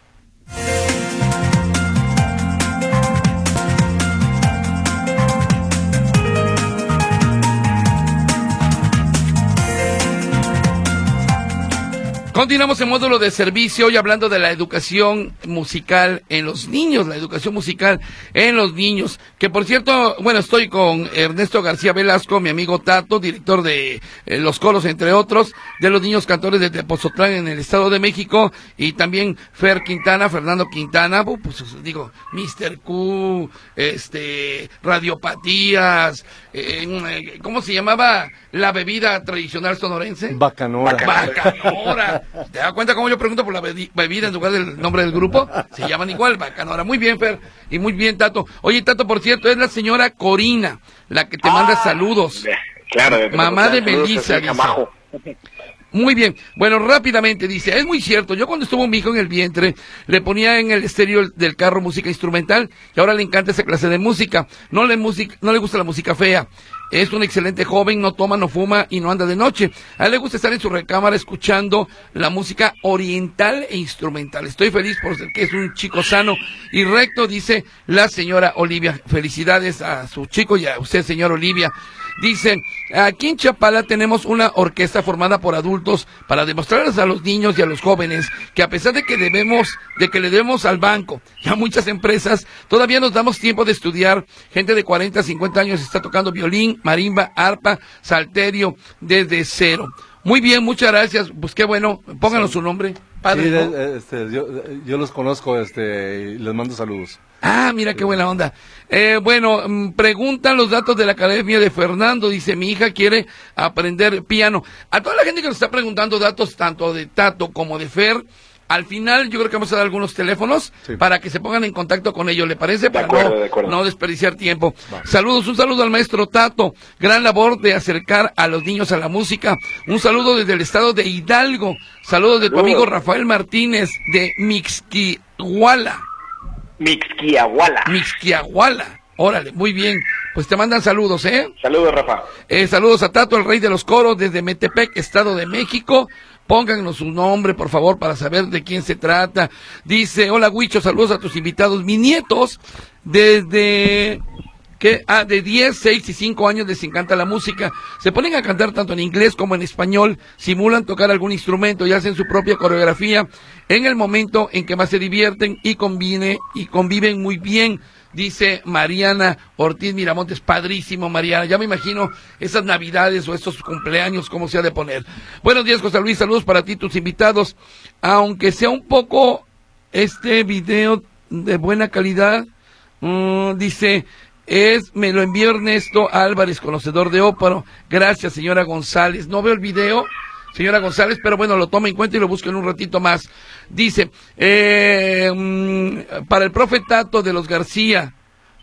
Continuamos en módulo de servicio hoy hablando de la educación musical en los niños, la educación musical en los niños. Que por cierto, bueno, estoy con Ernesto García Velasco, mi amigo Tato, director de eh, Los Coros, entre otros, de los niños cantores de Tepozotlán en el Estado de México, y también Fer Quintana, Fernando Quintana, pues digo, Mr. Q, este, radiopatías, eh, ¿cómo se llamaba la bebida tradicional sonorense? Bacanora. Bacanora. ¿Te das cuenta cómo yo pregunto por la bebida en lugar del nombre del grupo? Se llaman igual, Bacanora. Muy bien, Fer. Y muy bien, Tato. Oye, Tato, por cierto, es la señora Corina, la que te manda ah, saludos. Claro. Mamá de Melissa. Muy bien. Bueno, rápidamente dice, es muy cierto, yo cuando estuvo mi hijo en el vientre, le ponía en el estéreo del carro música instrumental y ahora le encanta esa clase de música. No le, música, no le gusta la música fea. Es un excelente joven, no toma, no fuma y no anda de noche. A él le gusta estar en su recámara escuchando la música oriental e instrumental. Estoy feliz por ser que es un chico sano y recto, dice la señora Olivia. Felicidades a su chico y a usted, señor Olivia. Dice, aquí en Chapala tenemos una orquesta formada por adultos para demostrarles a los niños y a los jóvenes que a pesar de que debemos, de que le debemos al banco y a muchas empresas, todavía nos damos tiempo de estudiar. Gente de 40, 50 años está tocando violín, marimba, arpa, salterio desde cero. Muy bien, muchas gracias. Pues qué bueno, pónganos su nombre. Padre. Este, yo, yo los conozco este, y les mando saludos. Ah, mira qué buena onda. Eh, bueno, mm, preguntan los datos de la academia de Fernando. Dice, mi hija quiere aprender piano. A toda la gente que nos está preguntando datos tanto de Tato como de Fer, al final yo creo que vamos a dar algunos teléfonos Sí. para que se pongan en contacto con ellos. ¿Le parece? Para acuerdo, no, de acuerdo. no desperdiciar tiempo. Saludos, un saludo al maestro Tato. Gran labor de acercar a los niños a la música. Un saludo desde el estado de Hidalgo. Saludos de tu amigo Rafael Martínez de Mixquihuala. Mixquiahuala. Mixquiahuala. Órale, muy bien. Pues te mandan saludos, ¿eh? Saludos, Rafa. Eh, Saludos a Tato, el rey de los coros, desde Metepec, Estado de México. Pónganos su nombre, por favor, para saber de quién se trata. Dice, hola, Huicho, saludos a tus invitados. Mis nietos, desde... que Ah, de 10, 6 y 5 años les encanta la música. Se ponen a cantar tanto en inglés como en español, simulan tocar algún instrumento y hacen su propia coreografía en el momento en que más se divierten y conviene y conviven muy bien. Dice Mariana Ortiz Miramontes, padrísimo Mariana, ya me imagino esas navidades o estos cumpleaños, cómo se ha de poner. Buenos días José Luis, saludos para ti, tus invitados, aunque sea un poco este video de buena calidad, mm, dice, es, me lo envió Ernesto Álvarez, conocedor de ópero, gracias señora González, no veo el video, señora González, pero bueno, lo toma en cuenta y lo busco en un ratito más. Dice, eh, mm, para el profe Tato de los García,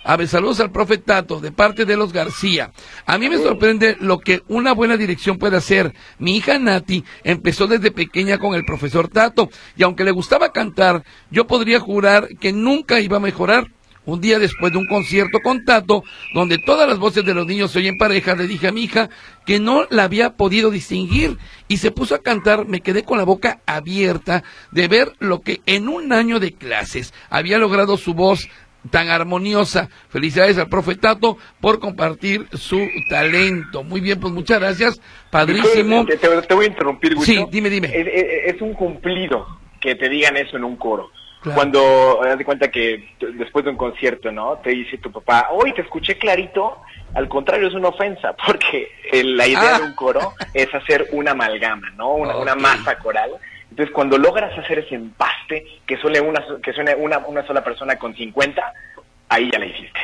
a ver, saludos al profe Tato, de parte de los García. A mí me sorprende lo que una buena dirección puede hacer. Mi hija Nati empezó desde pequeña con el profesor Tato, y aunque le gustaba cantar, yo podría jurar que nunca iba a mejorar. Un día después de un concierto con Tato, donde todas las voces de los niños se oyen pareja, le dije a mi hija que no la había podido distinguir y se puso a cantar. Me quedé con la boca abierta de ver lo que en un año de clases había logrado su voz tan armoniosa. Felicidades al profe Tato por compartir su talento. Muy bien, pues muchas gracias. Padrísimo. Te, te- te voy a interrumpir, Gucho. Sí, dime, dime. Es, es- es un cumplido que te digan eso en un coro. Claro. Cuando, haz de cuenta que después de un concierto, ¿no? Te dice tu papá, hoy te escuché clarito, al contrario es una ofensa, porque eh, la idea Ah. de un coro es hacer una amalgama, ¿no? Una, masa coral. Entonces, cuando logras hacer ese empaste, que suene una, que suene una, una sola persona con 50, ahí ya la hiciste.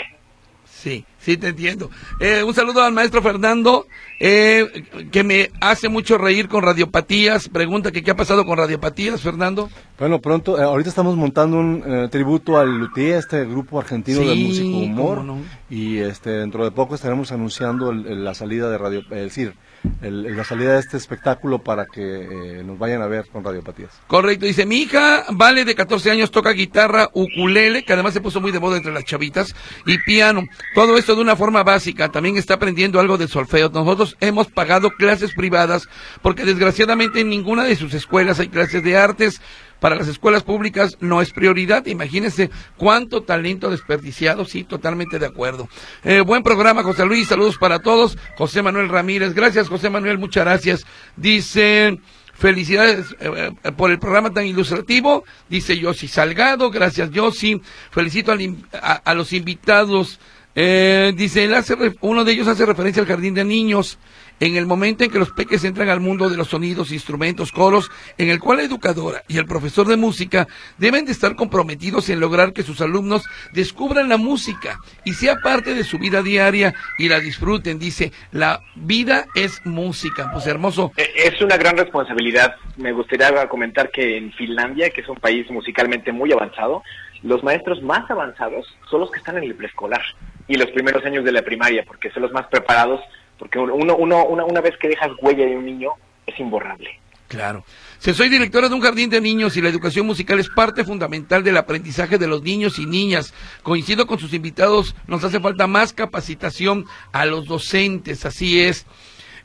Sí, sí, te entiendo. Eh, un saludo al maestro Fernando, eh, que me hace mucho reír con radiopatías. Pregunta que qué ha pasado con radiopatías, Fernando. Bueno, pronto, eh, ahorita estamos montando un eh, tributo al Luthier, este grupo argentino de músico humor. no. Y este, dentro de poco estaremos anunciando el- el- la salida de radio, es decir, el- la salida de este espectáculo para que nos vayan a ver con radiopatías. Correcto, dice, mi hija, Vale, de 14 años, toca guitarra, ukulele, que además se puso muy de moda entre las chavitas, y piano. Todo esto de una forma básica, también está aprendiendo algo de solfeo. Nosotros hemos pagado clases privadas, porque desgraciadamente en ninguna de sus escuelas hay clases de artes. Para las escuelas públicas no es prioridad. Imagínense cuánto talento desperdiciado. Sí, totalmente de acuerdo. Eh, buen programa, José Luis. Saludos para todos. José Manuel Ramírez. Gracias, José Manuel. Muchas gracias. Dice, felicidades eh, por el programa tan ilustrativo. Dice Yossi Salgado. Gracias, Yossi. Felicito a los invitados. Eh, dice, él hace uno de ellos hace referencia al jardín de niños. En el momento en que los peques entran al mundo de los sonidos, instrumentos, coros, en el cual la educadora y el profesor de música deben de estar comprometidos en lograr que sus alumnos descubran la música y sea parte de su vida diaria y la disfruten. Dice, la vida es música. Pues hermoso. Eh, Es una gran responsabilidad. Me gustaría comentar que en Finlandia, que es un país musicalmente muy avanzado, los maestros más avanzados son los que están en el preescolar y los primeros años de la primaria, porque son los más preparados, porque uno, uno, una, una vez que dejas huella de un niño, es imborrable. Claro. Si soy directora de un jardín de niños y la educación musical es parte fundamental del aprendizaje de los niños y niñas. Coincido con sus invitados, nos hace falta más capacitación a los docentes, así es.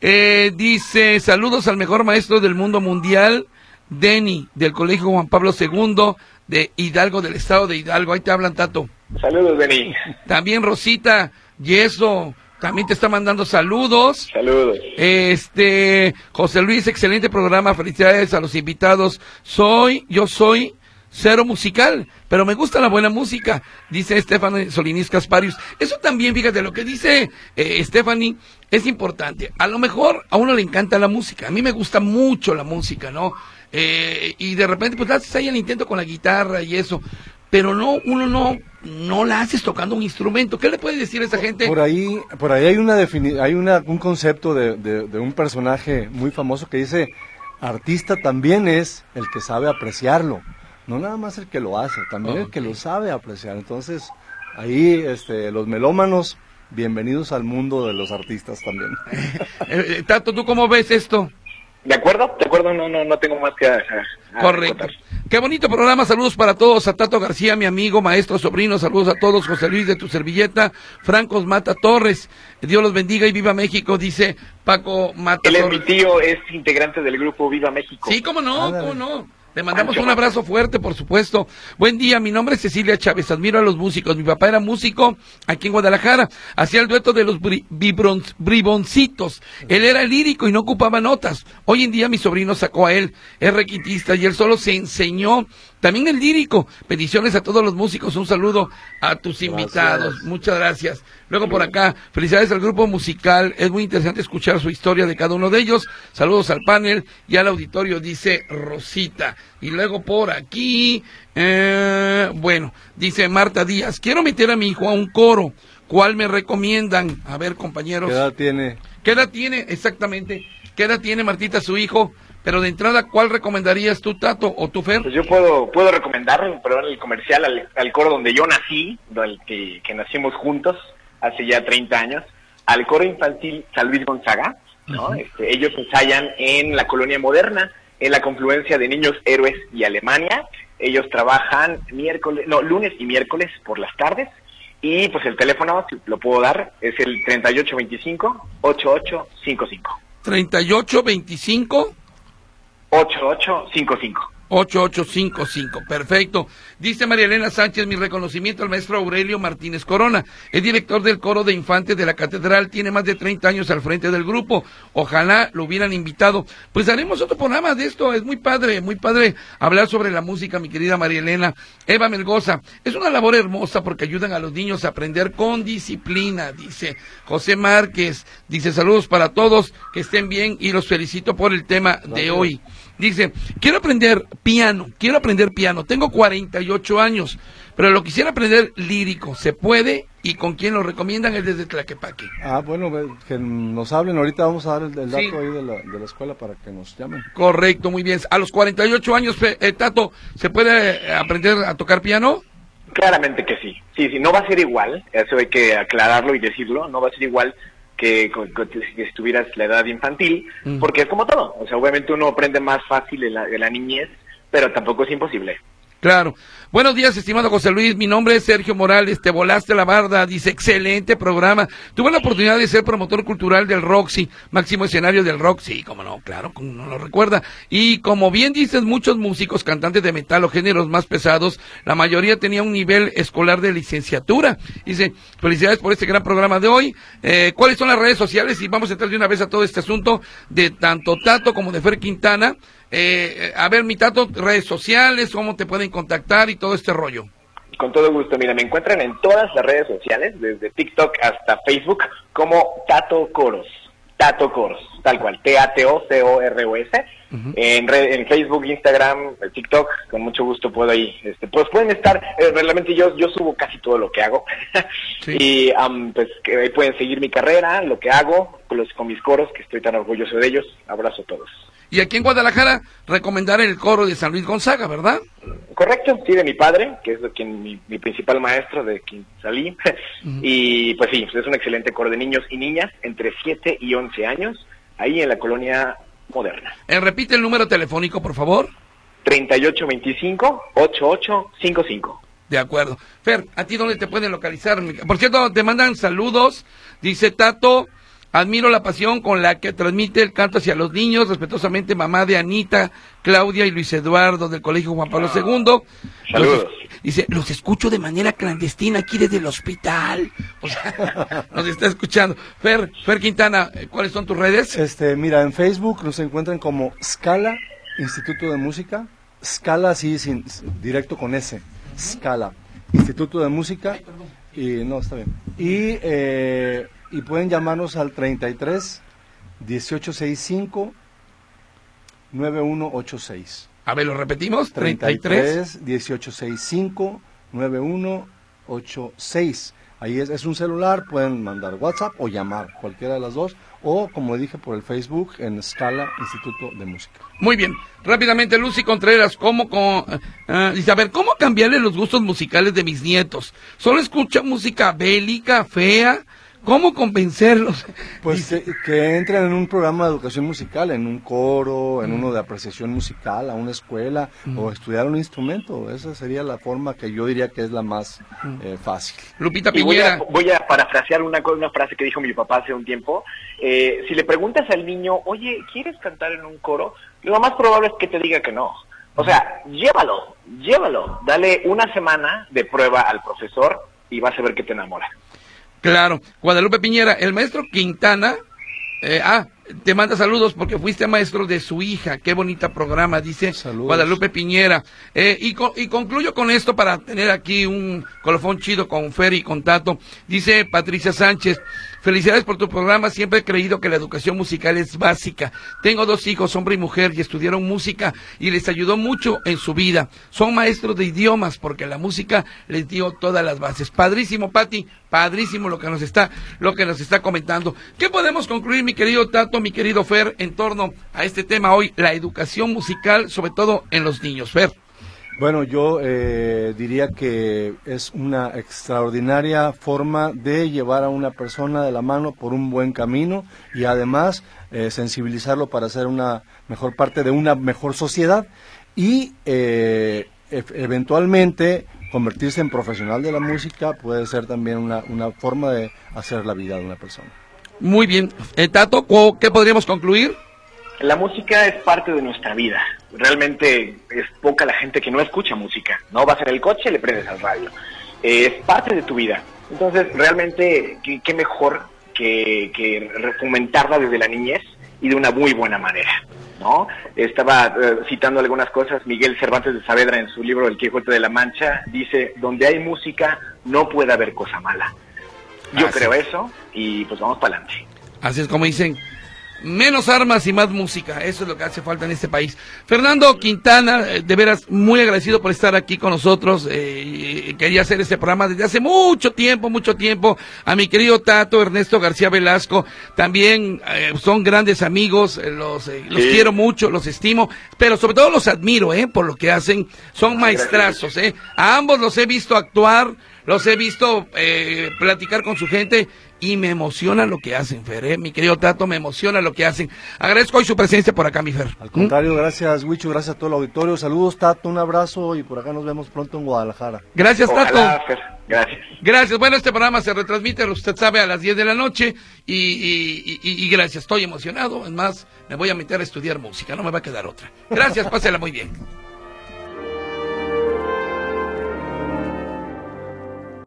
Eh, dice, saludos al mejor maestro del mundo mundial, Denny, del Colegio Juan Pablo II, de Hidalgo, del estado de Hidalgo. Ahí te hablan, Tato. Saludos, Denis. También Rosita Yeso, también te está mandando saludos. Saludos. Este, José Luis, excelente programa, felicidades a los invitados. Soy, yo soy cero musical, pero me gusta la buena música, dice Stephanie Solinis Casparius. Eso también, fíjate, lo que dice eh, Stephanie es importante. A lo mejor a uno le encanta la música, a mí me gusta mucho la música, ¿no? Eh, y de repente pues haces ahí el intento con la guitarra y eso, pero no, uno no, no la haces tocando un instrumento. ¿Qué le puedes decir a esa gente? Por ahí, por ahí hay una hay una, un concepto de, de, un personaje muy famoso que dice artista también es el que sabe apreciarlo, no nada más el que lo hace, también el que lo sabe apreciar. Entonces, ahí este, los melómanos, bienvenidos al mundo de los artistas también. Eh, eh, Tato, ¿tú cómo ves esto? De acuerdo, de acuerdo, no, no, no tengo más que Correcto. Qué bonito programa, saludos para todos, a Tato García, mi amigo, maestro, sobrino, saludos a todos, José Luis de tu servilleta, Francos Mata Torres, Dios los bendiga y viva México, dice Paco Mata Él es mi tío, es integrante del grupo Viva México. Sí, cómo no, cómo no. Le mandamos un abrazo fuerte, por supuesto. Buen día, mi nombre es Cecilia Chávez, admiro a los músicos. Mi papá era músico aquí en Guadalajara, hacía el dueto de los briboncitos. Él era lírico y no ocupaba notas. Hoy en día mi sobrino sacó a él, es requitista y él solo se enseñó también el lírico. Peticiones a todos los músicos. Un saludo a tus invitados. Muchas gracias. Luego por acá, felicidades al grupo musical. Es muy interesante escuchar su historia de cada uno de ellos. Saludos al panel y al auditorio, dice Rosita. Y luego por aquí, eh, bueno, dice Marta Díaz, quiero meter a mi hijo a un coro. ¿Cuál me recomiendan? A ver, compañeros. ¿Qué edad tiene? ¿Qué edad tiene exactamente? ¿Qué edad tiene Martita, su hijo? Pero de entrada, ¿cuál recomendarías tú, Tato, o tú, Fer? Pues yo puedo, puedo recomendar, perdón, el comercial al, coro donde yo nací, del que, nacimos juntos hace ya 30 años, al coro infantil San Luis Gonzaga, ¿no? Este, ellos ensayan en la colonia moderna, en la confluencia de Niños Héroes y Alemania. Ellos trabajan miércoles, no, lunes y miércoles por las tardes. Y pues el teléfono, si lo puedo dar, es el 3825-8855. 3825 8855. 8855, perfecto. Dice María Elena Sánchez, mi reconocimiento al maestro Aurelio Martínez Corona. Es director del coro de infantes de la catedral, tiene más de 30 años al frente del grupo. Ojalá lo hubieran invitado. Pues haremos otro programa de esto, es muy padre, muy padre hablar sobre la música, mi querida María Elena. Eva Melgoza, es una labor hermosa porque ayudan a los niños a aprender con disciplina, dice José Márquez. Dice saludos para todos, que estén bien y los felicito por el tema de hoy. Dice, quiero aprender piano, quiero aprender piano, tengo 48 años, pero lo quisiera aprender lírico, ¿se puede? ¿Y con quién lo recomiendan? Es desde Tlaquepaque. Ah, bueno, que nos hablen, ahorita vamos a dar el, dato ahí de la, de la, escuela para que nos llamen. Correcto, muy bien. A los 48 años, eh, Tato, ¿se puede aprender a tocar piano? Claramente que sí. Sí, sí, no va a ser igual, eso hay que aclararlo y decirlo, no va a ser igual que, que, estuvieras la edad infantil, porque es como todo, o sea, obviamente uno aprende más fácil en la, en la niñez, pero tampoco es imposible. Claro. Buenos días, estimado José Luis. Mi nombre es Sergio Morales. Te volaste la barda. Dice, excelente programa. Tuve la oportunidad de ser promotor cultural del Roxy, máximo escenario del Roxy. Como no, claro, como no lo recuerda. Y como bien dices, muchos músicos, cantantes de metal o géneros más pesados, la mayoría tenía un nivel escolar de licenciatura. Dice, felicidades por este gran programa de hoy. Eh, ¿Cuáles son las redes sociales? Y vamos a entrar de una vez a todo este asunto de tanto Tato como de Fer Quintana. Eh, a ver, mi Tato, redes sociales, cómo te pueden contactar y todo este rollo. Con todo gusto, mira, me encuentran en todas las redes sociales, desde TikTok hasta Facebook, como Tato Coros. Tato Coros, tal cual, T-A-T-O-C-O-R-O-S. en, en, Facebook, Instagram, TikTok, con mucho gusto puedo ahí. Este, pues pueden estar, eh, realmente yo, yo subo casi todo lo que hago. y pues que pueden seguir mi carrera, lo que hago, con, los, con mis coros, que estoy tan orgulloso de ellos. Abrazo a todos. Y aquí en Guadalajara, recomendar el coro de San Luis Gonzaga, ¿verdad? Correcto, sí, de mi padre, que es quien, mi, principal maestro, de quien salí. Y pues sí, es un excelente coro de niños y niñas entre 7 y 11 años, ahí en la colonia moderna. Eh, repite el número telefónico, por favor. 3825-8855. De acuerdo. Fer, ¿a ti dónde te pueden localizar? Por cierto, te mandan saludos. Dice Tato, Admiro la pasión con la que transmite el canto hacia los niños, respetuosamente mamá de Anita, Claudia y Luis Eduardo del Colegio Juan Pablo II. Saludos. dice, los escucho de manera clandestina aquí desde el hospital. O sea, nos está escuchando. Fer, Fer Quintana, ¿cuáles son tus redes? Este, mira, en Facebook nos encuentran como Scala, Instituto de Música. Scala, sí, sin, directo con S. Scala, Instituto de Música. y no, está bien. Y eh, y pueden llamarnos al 33 1865 9186. A ver, lo repetimos. 33 1865 9186. Ahí es, es un celular, pueden mandar WhatsApp o llamar, cualquiera de las dos, o como dije por el Facebook en Scala Instituto de Música. Muy bien, rápidamente Lucy Contreras, ¿cómo, con, eh, dice, a ver, ¿cómo cambiarle los gustos musicales de mis nietos? ¿Solo escucha música bélica, fea? ¿Cómo convencerlos? Pues que, que, entren en un programa de educación musical, en un coro, en uno de apreciación musical, a una escuela o estudiar un instrumento. Esa sería la forma que yo diría que es la más eh, fácil. Lupita Y voy, a, voy a parafrasear una, una frase que dijo mi papá hace un tiempo. Eh, si le preguntas al niño, oye, ¿quieres cantar en un coro? Lo más probable es que te diga que no. O sea, llévalo, llévalo. Dale una semana de prueba al profesor y vas a ver que te enamora. Claro, Guadalupe Piñera, el maestro Quintana, eh, ah, te manda saludos porque fuiste maestro de su hija, qué bonita programa, dice Saludos. Guadalupe Piñera. Eh, y, co- y concluyo con esto para tener aquí un colofón chido con Fer y con Tato. Dice Patricia Sánchez, felicidades por tu programa, siempre he creído que la educación musical es básica. Tengo dos hijos, hombre y mujer, y estudiaron música y les ayudó mucho en su vida. Son maestros de idiomas porque la música les dio todas las bases. Padrísimo, Pati, padrísimo lo que nos está, lo que nos está comentando. ¿Qué podemos concluir, mi querido Tato, mi querido Fer, en torno a este tema hoy, la educación musical, sobre todo en los niños? Fer. Bueno, yo eh, diría que es una extraordinaria forma de llevar a una persona de la mano por un buen camino y además eh, sensibilizarlo para ser una mejor parte de una mejor sociedad y eh, eventualmente convertirse en profesional de la música puede ser también una, una forma de hacer la vida de una persona. Muy bien. Eh, Tato, ¿cu- ¿qué podríamos concluir? La música es parte de nuestra vida. Realmente es poca la gente que no escucha música. No vas en el coche, le prendes al radio. Eh, es parte de tu vida. Entonces, realmente, qué, qué mejor que, que fomentarla desde la niñez y de una muy buena manera. ¿No? Estaba eh, citando algunas cosas. Miguel Cervantes de Saavedra en su libro El Quijote de la Mancha dice, donde hay música no puede haber cosa mala. Yo Así creo es. eso y pues vamos para adelante. Así es como dicen, menos armas y más música. Eso es lo que hace falta en este país. Fernando Quintana, eh, de veras, muy agradecido por estar aquí con nosotros. Eh, quería hacer este programa desde hace mucho tiempo, mucho tiempo. A mi querido Tato, Ernesto García Velasco, también eh, son grandes amigos, eh, los, eh, los Sí. quiero mucho, los estimo, pero sobre todo los admiro, ¿eh? Por lo que hacen. Son maestrazos, ¿eh? A ambos los he visto actuar, los he visto eh, platicar con su gente y me emociona lo que hacen, Fer, ¿eh? Mi querido Tato, me emociona lo que hacen. Agradezco hoy su presencia por acá, mi Fer. Al ¿Mm? contrario, gracias Wicho, gracias a todo el auditorio. Saludos Tato, un abrazo y por acá nos vemos pronto en Guadalajara. Gracias, Tato. Fer. Gracias. Gracias. Bueno, este programa se retransmite, usted sabe, a las 10 de la noche y, y- y- y gracias. Estoy emocionado. Es más, me voy a meter a estudiar música, no me va a quedar otra. Gracias, pásela muy bien.